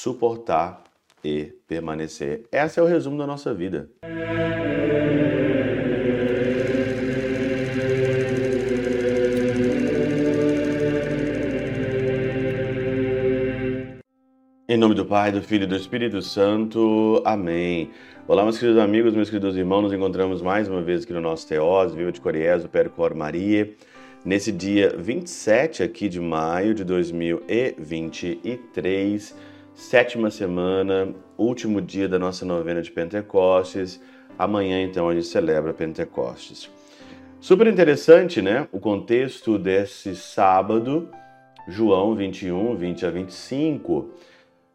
suportar e permanecer. Esse é o resumo da nossa vida. Em nome do Pai, do Filho e do Espírito Santo. Amém. Olá, meus queridos amigos, meus queridos irmãos. Nos encontramos mais uma vez aqui no nosso Teós, Viva de Coriés, o Percor Maria. Nesse dia 27 aqui de maio de 2023, sétima semana, último dia da nossa novena de Pentecostes. Amanhã, então, a gente celebra Pentecostes. Super interessante, né? O contexto desse sábado, João 21, 20 a 25.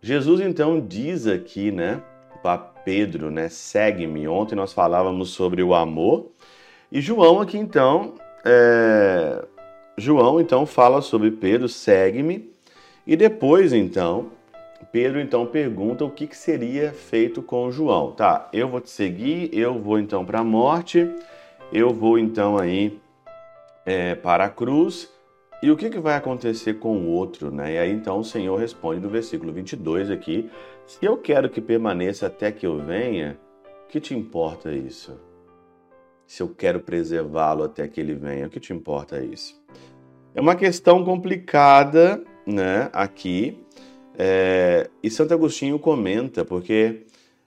Jesus então diz aqui, né, para Pedro, né, segue-me. Ontem nós falávamos sobre o amor e João aqui então, é... João então fala sobre Pedro, segue-me e depois então Pedro então pergunta o que, que seria feito com João. Tá, eu vou te seguir, eu vou então para a morte, eu vou então aí é, para a cruz e o que, que vai acontecer com o outro? Né? E aí então o Senhor responde no versículo 22 aqui: Se eu quero que permaneça até que eu venha, que te importa isso? Se eu quero preservá-lo até que ele venha, o que te importa isso? É uma questão complicada, né? Aqui. É... E Santo Agostinho comenta, porque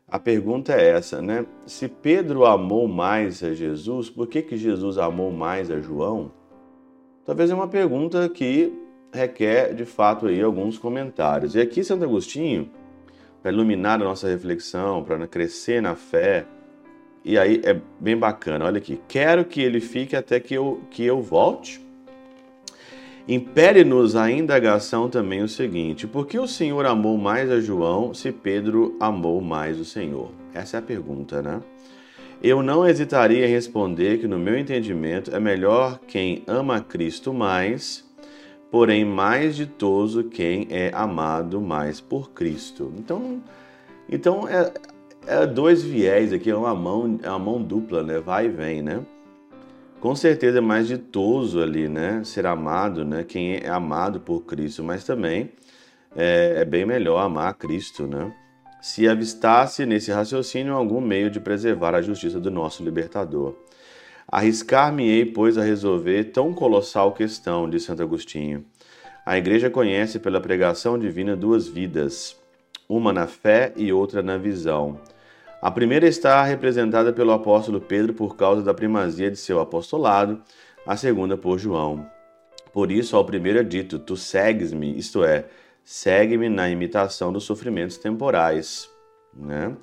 a pergunta é essa, né? Se Pedro amou mais a Jesus, por que, que Jesus amou mais a João? Talvez é uma pergunta que requer, de fato, aí alguns comentários. E aqui, Santo Agostinho, para iluminar a nossa reflexão, para crescer na fé, e aí é bem bacana, olha aqui. Quero que ele fique até que eu, que eu volte. Impere-nos a indagação também o seguinte: por que o Senhor amou mais a João se Pedro amou mais o Senhor? Essa é a pergunta, né? Eu não hesitaria em responder que, no meu entendimento, é melhor quem ama Cristo mais, porém mais ditoso quem é amado mais por Cristo. Então, então é, é dois viés aqui, é uma mão, é uma mão dupla, né? Vai e vem, né? Com certeza é mais ditoso ali, né? Ser amado, né? Quem é amado por Cristo, mas também é, é bem melhor amar Cristo, né? se avistasse nesse raciocínio algum meio de preservar a justiça do nosso libertador. Arriscar-me-ei, pois, a resolver tão colossal questão, de Santo Agostinho. A Igreja conhece pela pregação divina duas vidas, uma na fé e outra na visão. A primeira está representada pelo apóstolo Pedro por causa da primazia de seu apostolado, a segunda por João. Por isso, ao primeiro é dito: Tu segues-me, isto é, segue-me na imitação dos sofrimentos temporais. Né?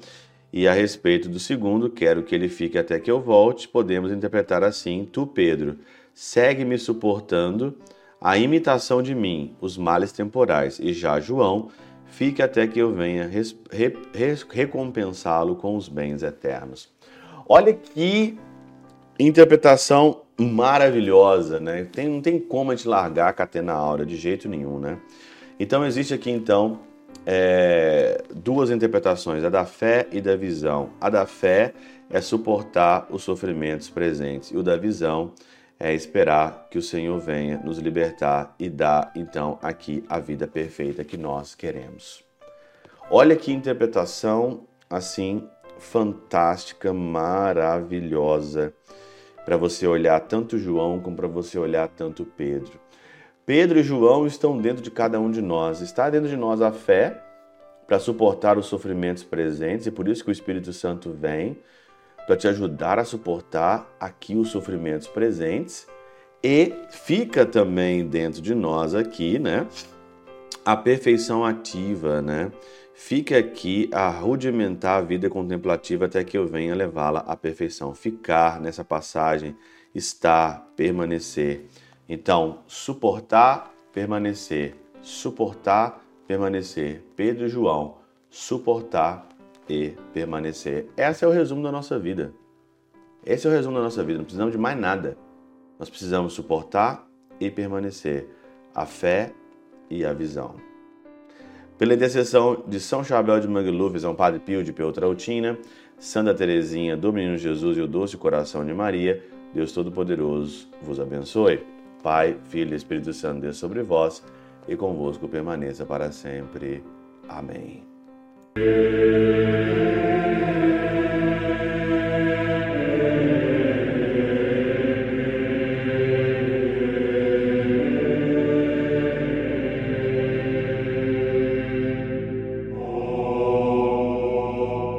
E a respeito do segundo, quero que ele fique até que eu volte, podemos interpretar assim: Tu, Pedro, segue-me suportando a imitação de mim, os males temporais, e já João, fique até que eu venha re recompensá-lo com os bens eternos. Olha que interpretação maravilhosa, né? Tem, não tem como a gente largar a catena aura de jeito nenhum, né? Então existe aqui então é, duas interpretações, a da fé e da visão. A da fé é suportar os sofrimentos presentes e o da visão é esperar que o Senhor venha nos libertar e dar então aqui a vida perfeita que nós queremos. Olha que interpretação assim fantástica, maravilhosa para você olhar tanto João como para você olhar tanto Pedro. Pedro e João estão dentro de cada um de nós. Está dentro de nós a fé para suportar os sofrimentos presentes e por isso que o Espírito Santo vem para te ajudar a suportar aqui os sofrimentos presentes e fica também dentro de nós aqui, né? A perfeição ativa, né? Fica aqui a rudimentar a vida contemplativa até que eu venha levá-la à perfeição. Ficar nessa passagem, estar, permanecer. Então, suportar, permanecer, suportar, permanecer. Pedro e João, suportar e permanecer. Esse é o resumo da nossa vida. Esse é o resumo da nossa vida. Não precisamos de mais nada. Nós precisamos suportar e permanecer. A fé e a visão. Pela intercessão de São Chabel de Mangluf, São Padre Pio de Peltrautina, Santa Teresinha do Menino Jesus e o Doce Coração de Maria, Deus Todo-Poderoso vos abençoe. Pai, Filho e Espírito Santo, Deus sobre vós e convosco permaneça para sempre. Amém. Thank you.